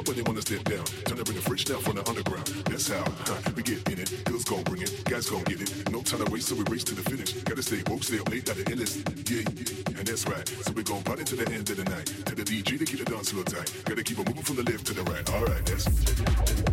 up when they wanna step down. Turn up in the fridge now from the underground. That's how huh, we get in it. Girls gon' bring it, guys gon' get it. No time to waste, so we race to the finish. Gotta stay woke, stay up late, at the endless. Yeah, and that's right. So we gon' party to the end of the night. Tell the DJ to keep the dance floor tight. Gotta keep it moving from the left to the right. All right, that's.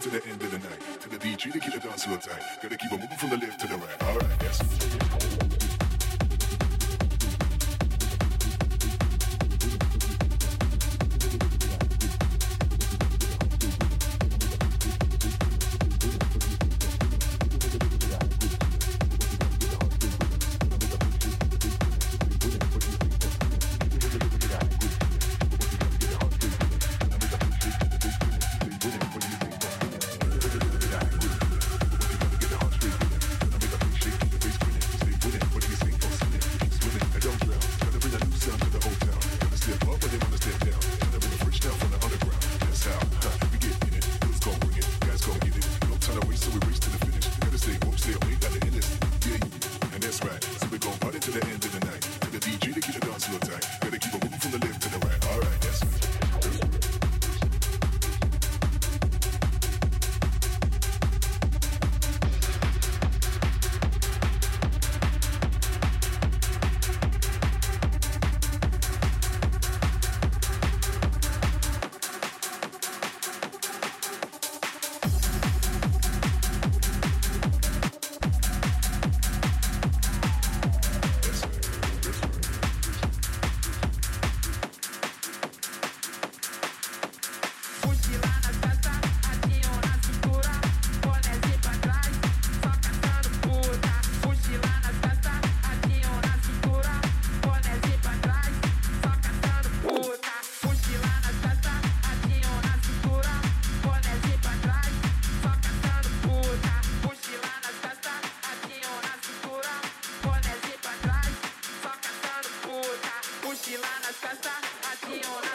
to the end of the night. To the DJ to get the dance so tight. Gotta mochila nas costas, assim ou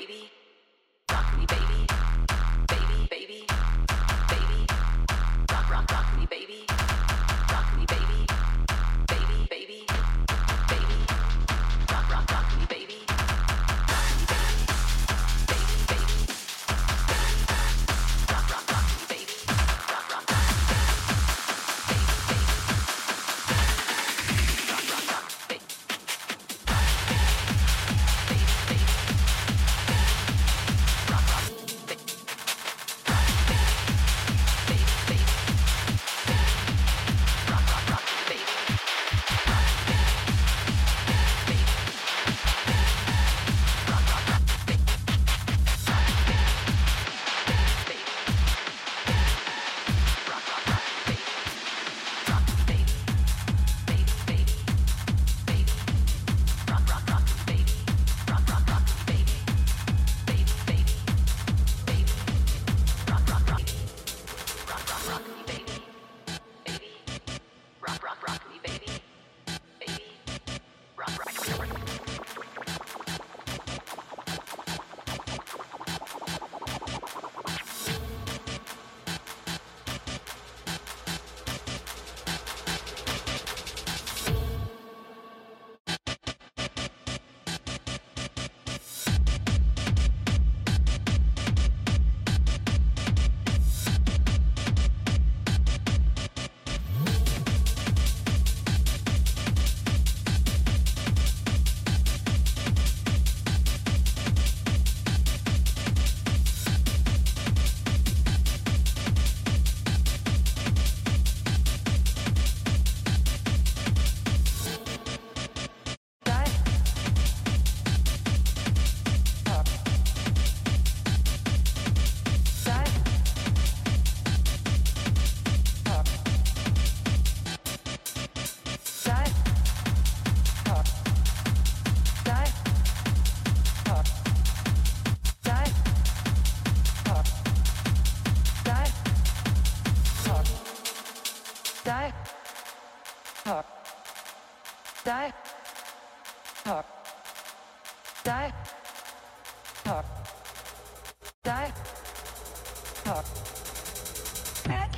baby.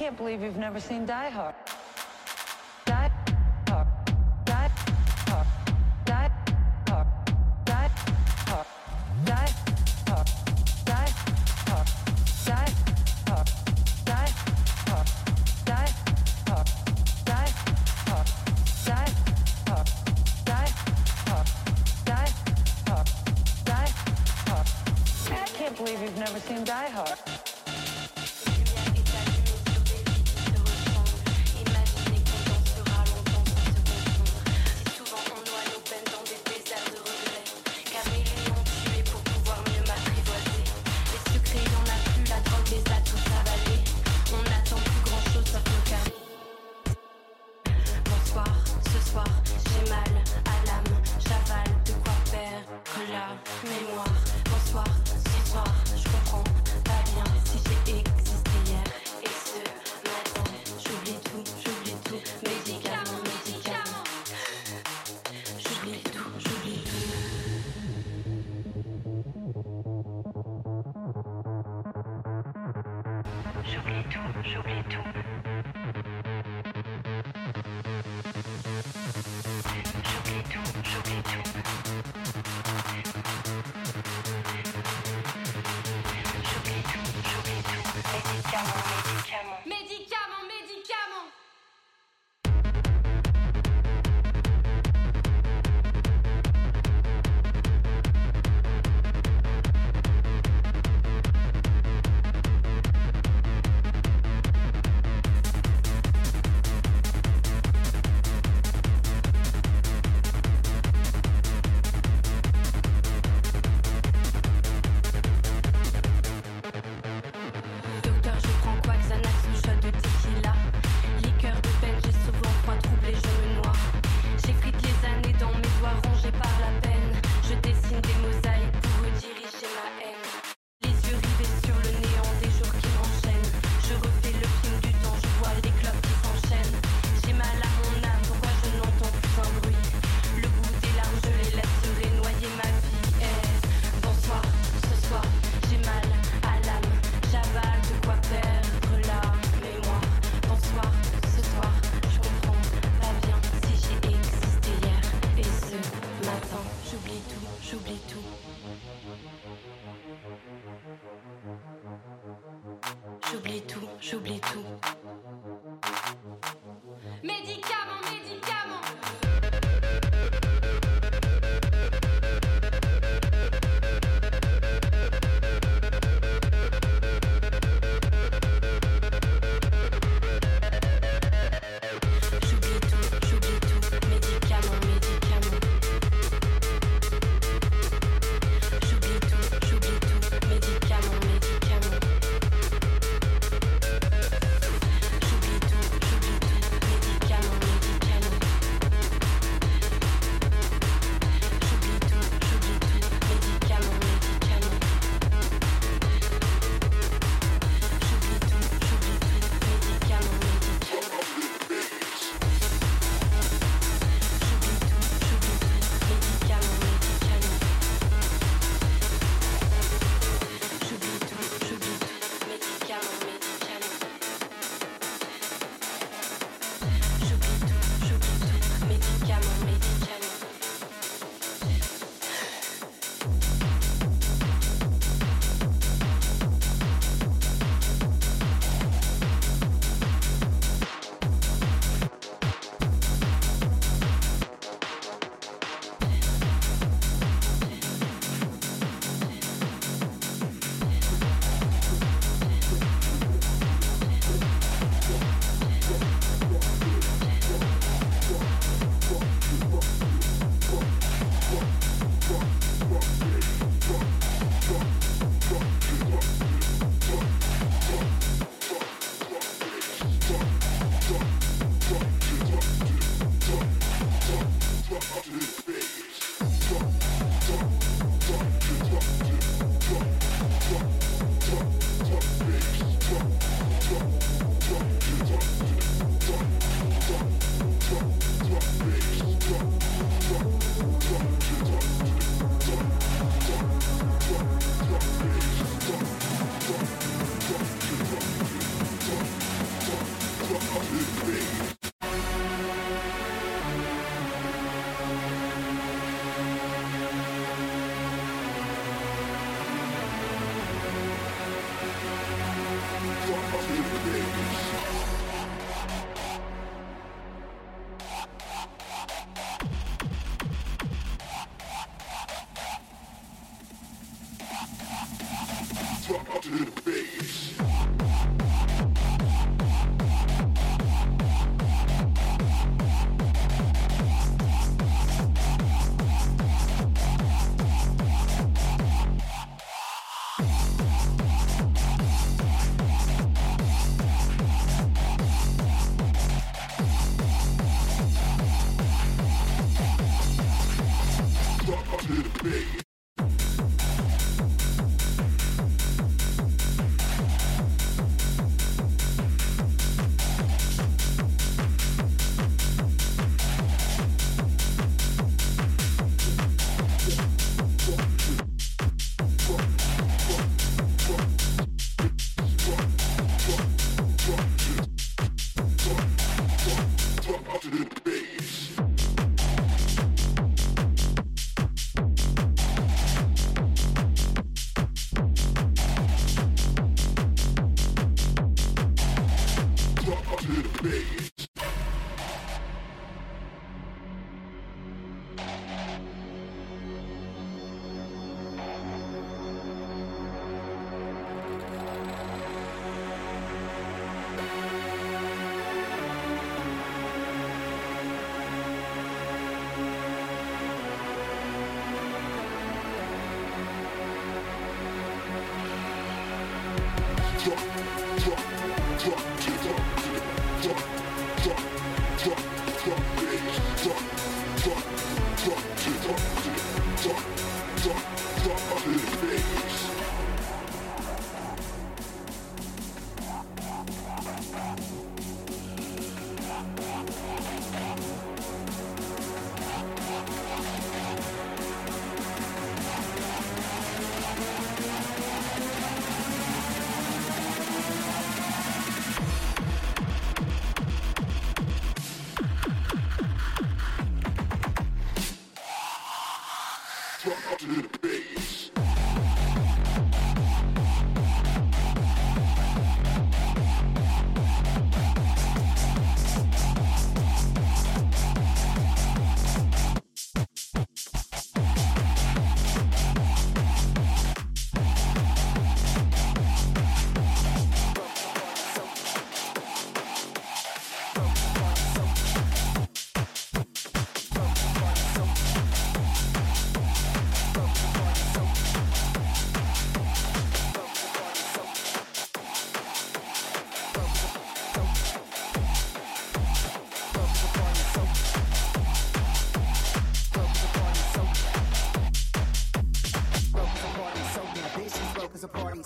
Can't believe you've never seen Die Hard.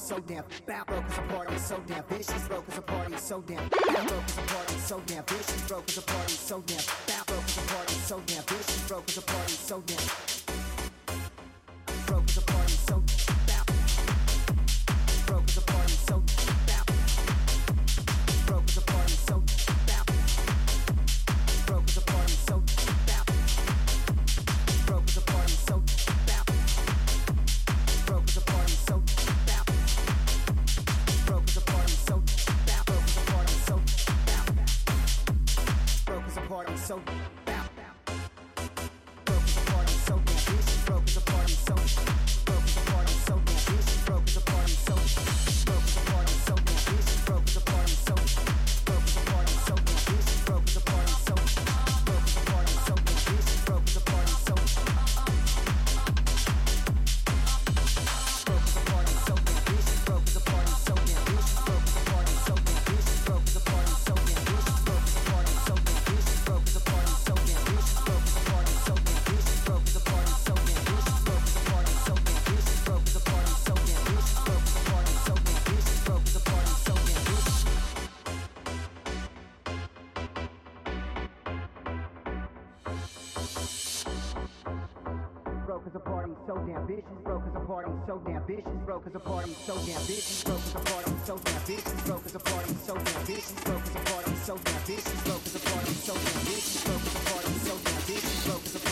so damn. Bad broke cause I'm hard, I'm so damn. Vicious broke cause I'm hard, I'm so damn. Bad broke cause I'm I'm so damn. Vicious broke cause I'm hard, I'm so damn. so damn vicious, broke cause a party so damn vicious, broke cause a party so damn vicious, broke cause a party so damn vicious, broke cause a party so damn vicious, broke cause a party so damn vicious, broke cause a party so damn vicious, broke cause a party so damn vicious, bro, cause a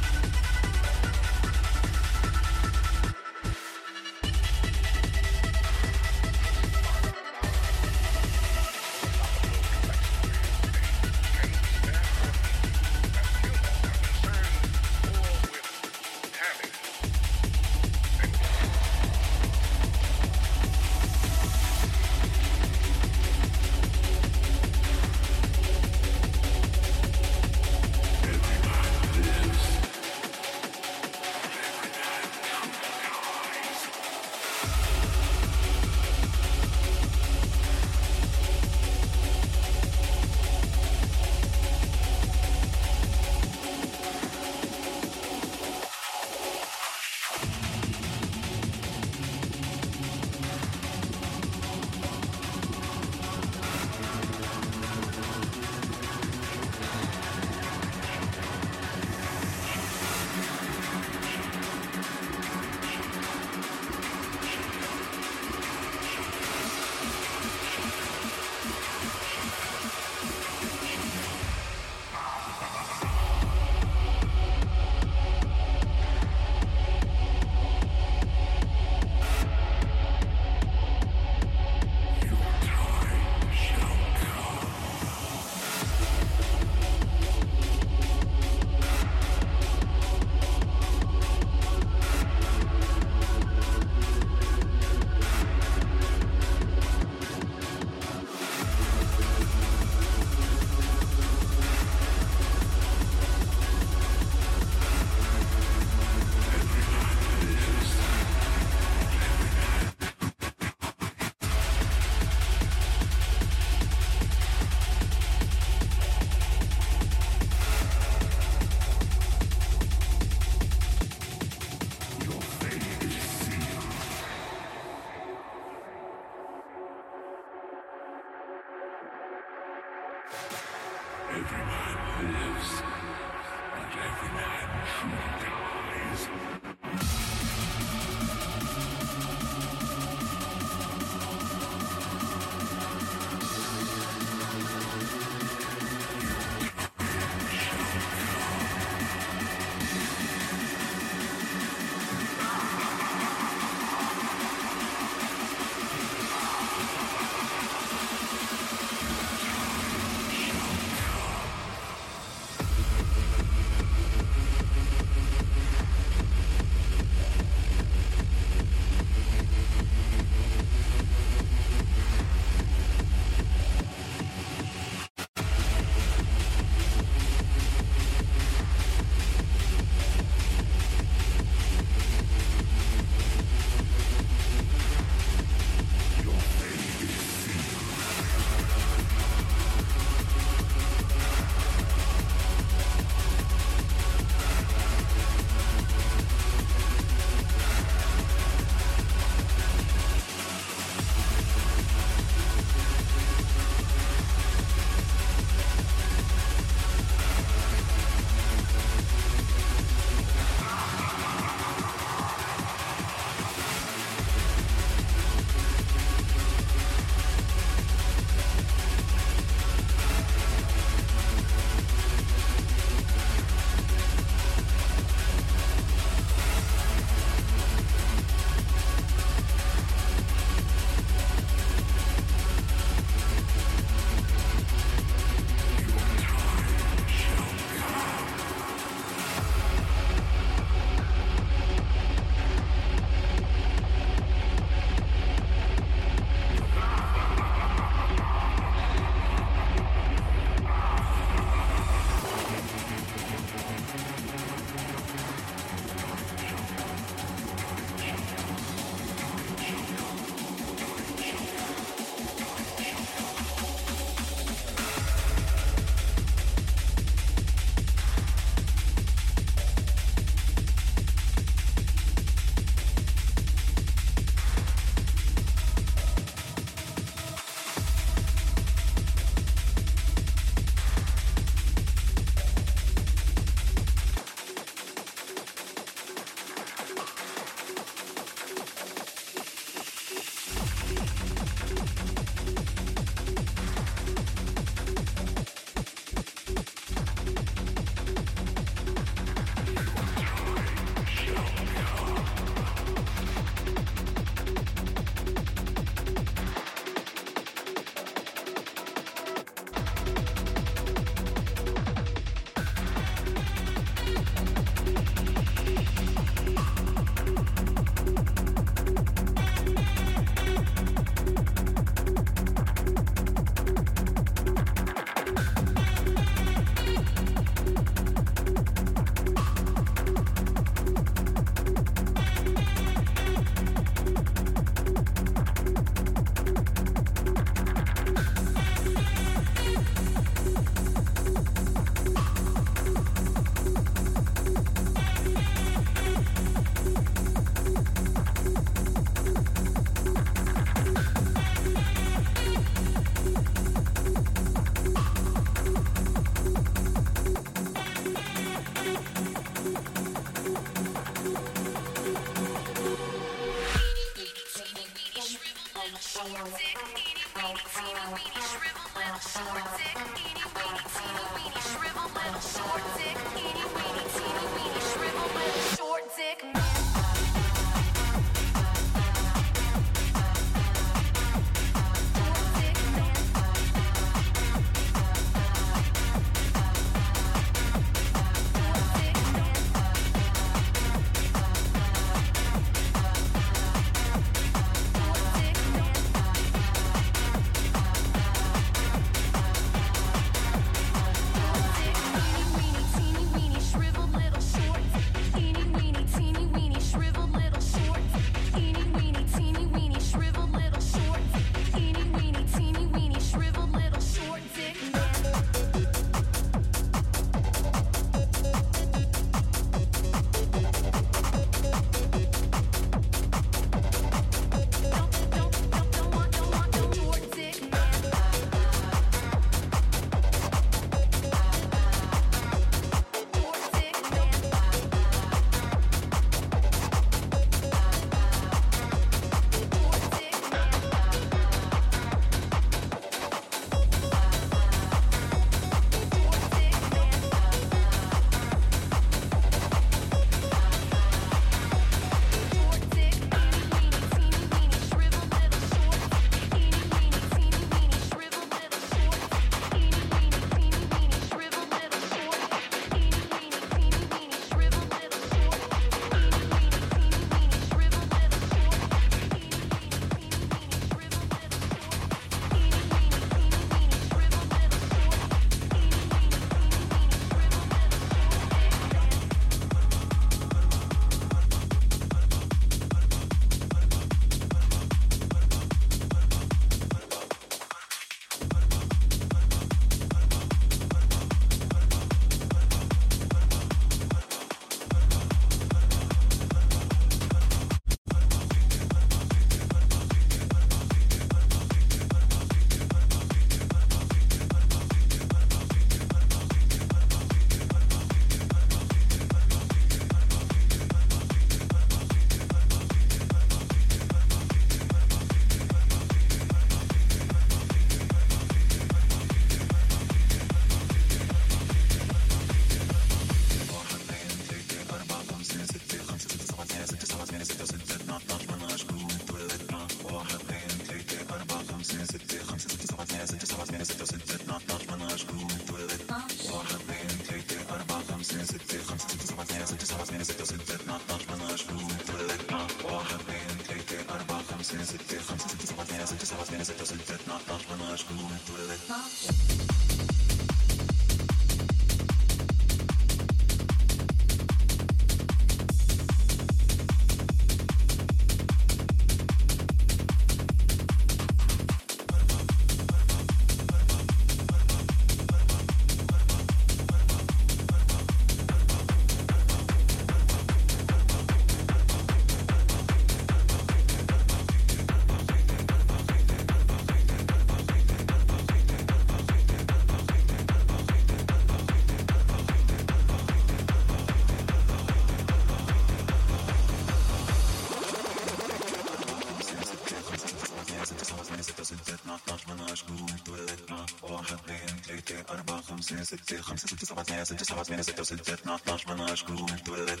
ستة خمسة ستة سبعة ثمانية ستة سبعة ثمانية ستة وستة اثنا عشر 12 كلهم تولد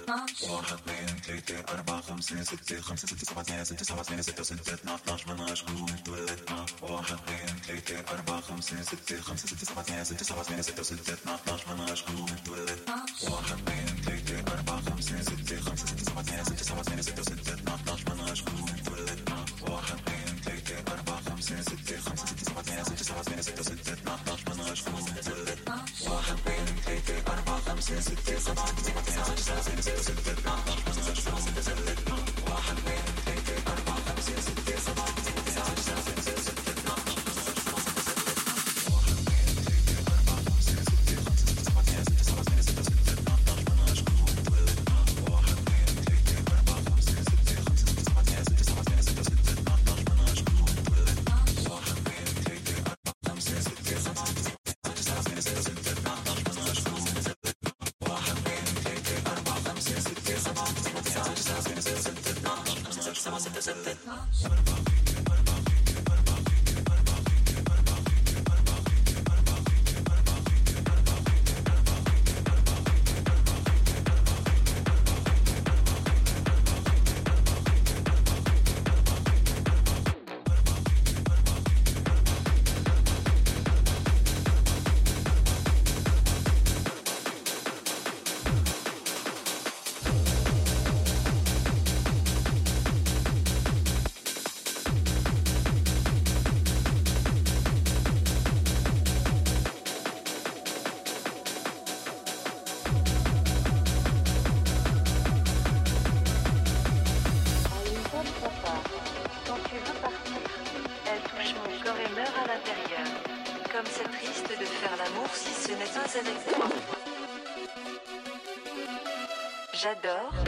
واحد اثنين ثلاثة أربعة خمسة ستة خمسة ستة سبعة ثمانية ستة سبعة ثمانية ستة وستة اثنا عشر 12 كلهم تولد واحد اثنين ثلاثة أربعة خمسة ستة خمسة ستة سبعة ثمانية ستة سبعة ثمانية ستة وستة اثنا عشر 12 كلهم تولد واحد اثنين ثلاثة أربعة خمسة ستة خمسة ستة سبعة ثمانية ستة سبعة ثمانية ستة وستة J'adore.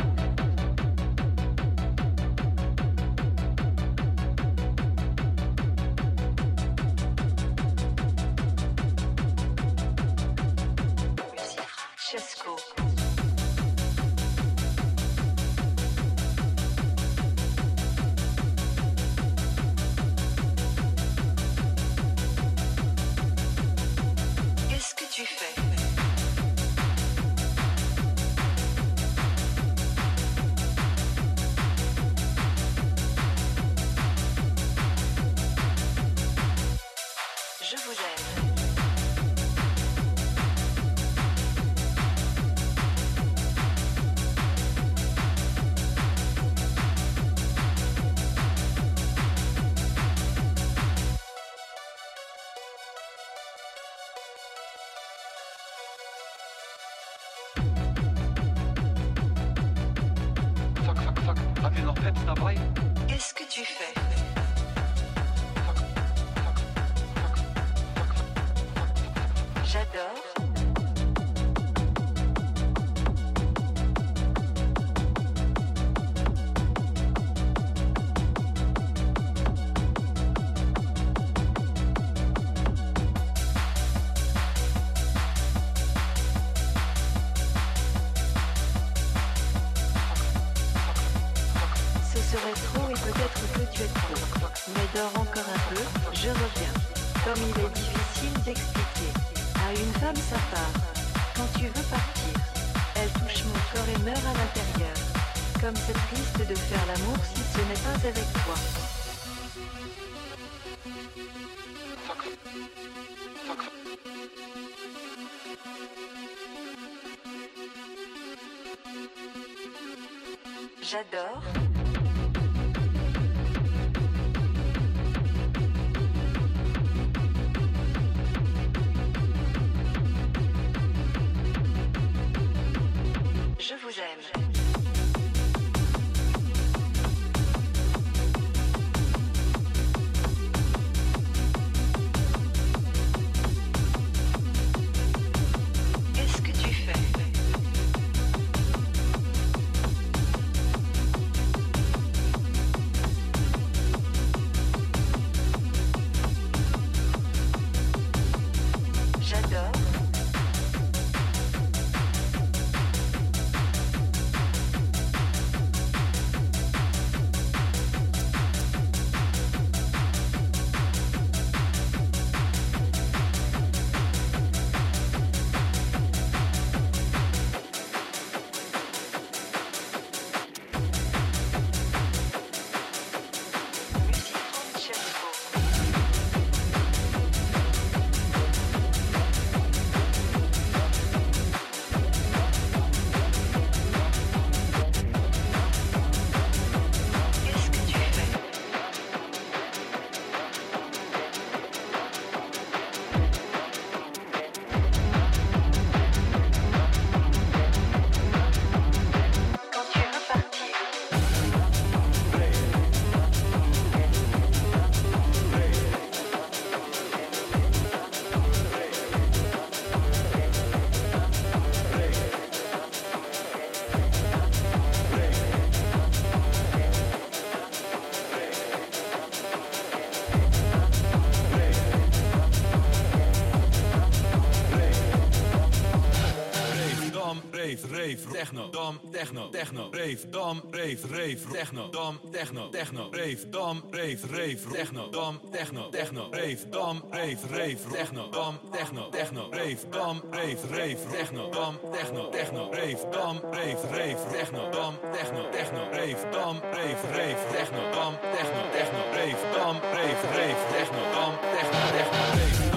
Qu'est-ce que tu fais? J'adore. Rave, techno, dam, techno, techno, rave, dam, rave, rave, techno, dam, techno, techno, rave, dam, rave, rave, techno, dam, techno, techno, rave, dam, rave, rave, techno, dam, techno, techno, rave, dam, rave, rave, techno, dam, techno, techno, rave, dam, rave, rave, techno, dam, techno, techno, rave, dam, rave, rave, techno, dam, techno, techno, rave, dam, rave, rave, techno, dam, techno, techno, rave,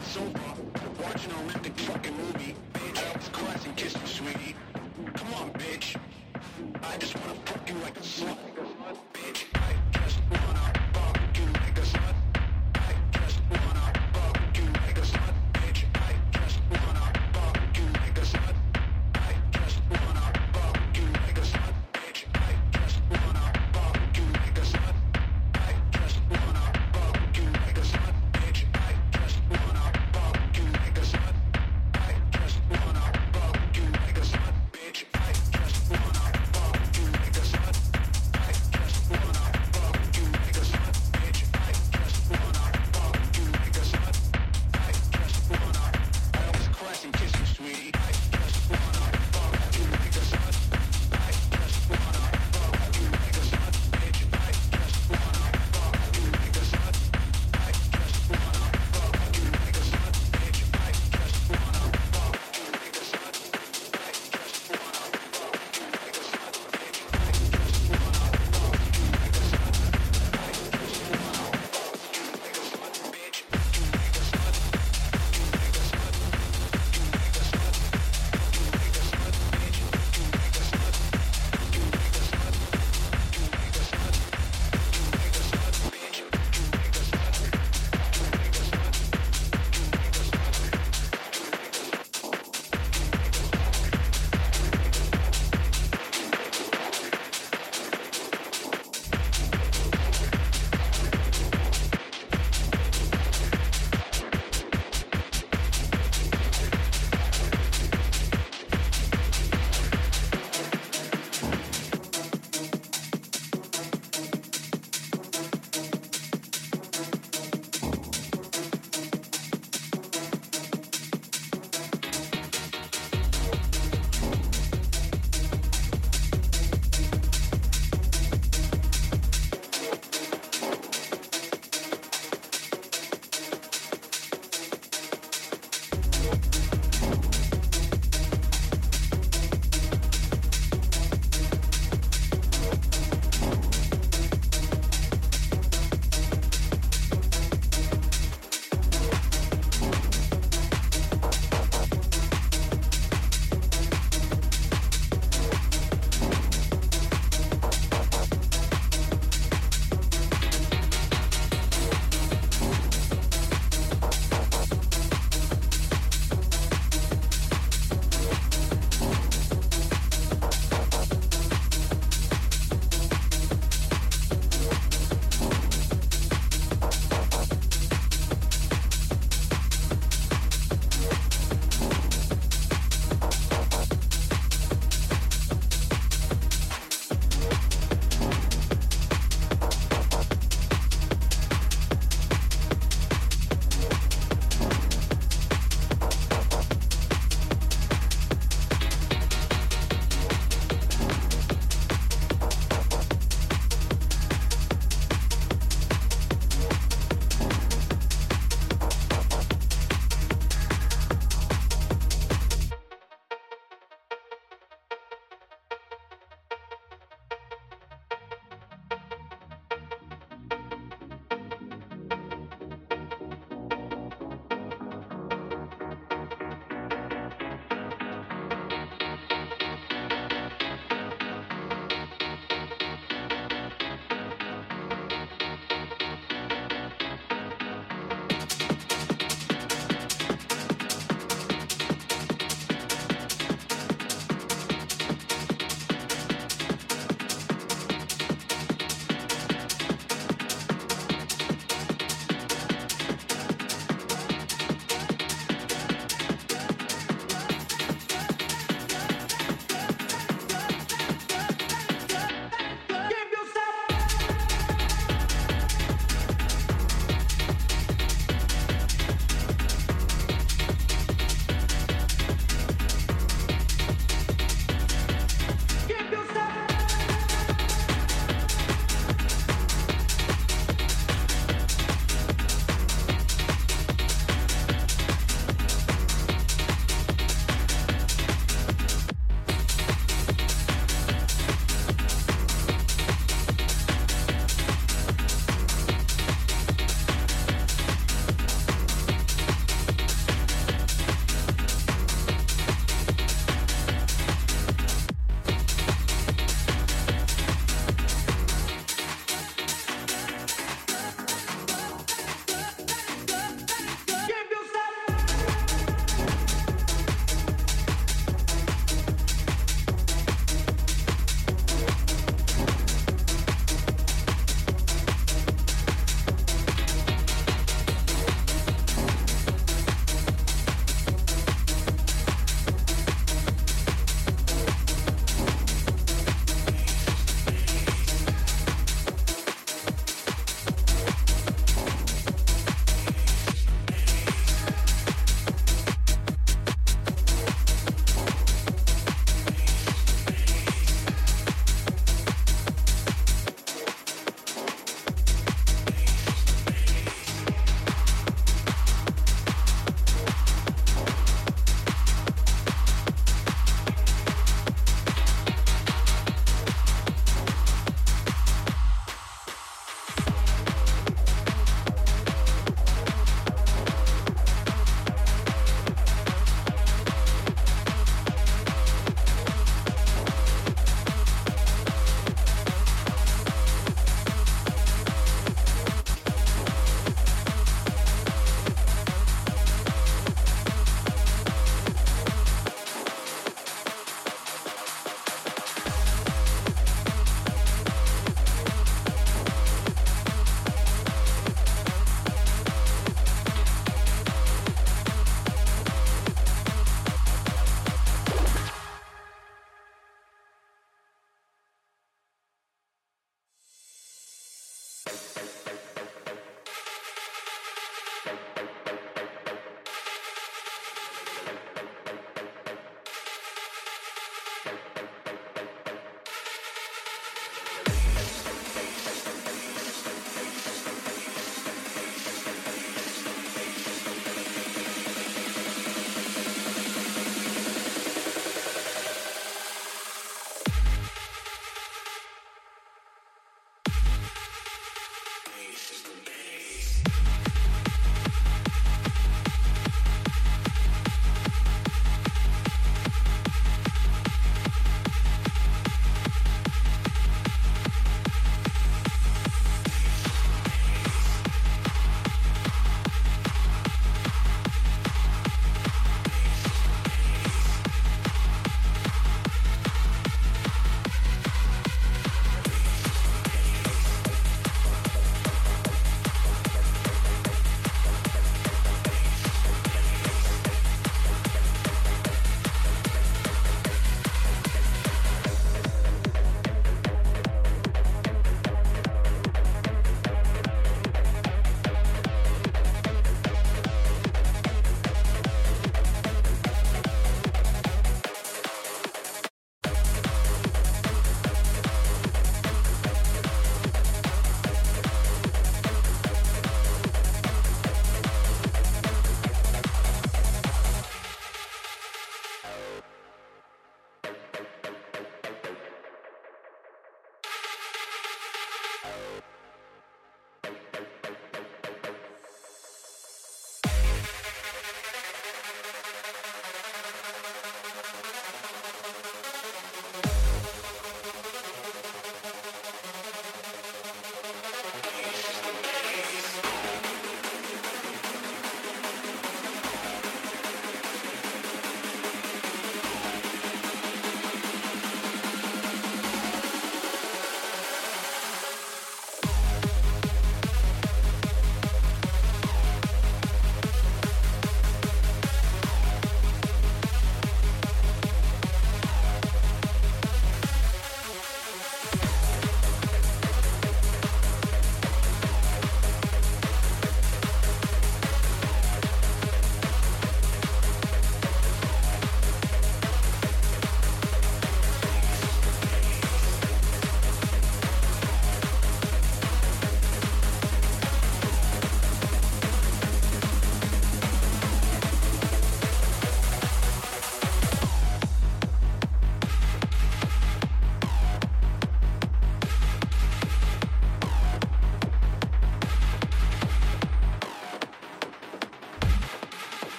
sober, watching an Olympic fucking movie. Bitch, I was classy, and kissed you, sweetie.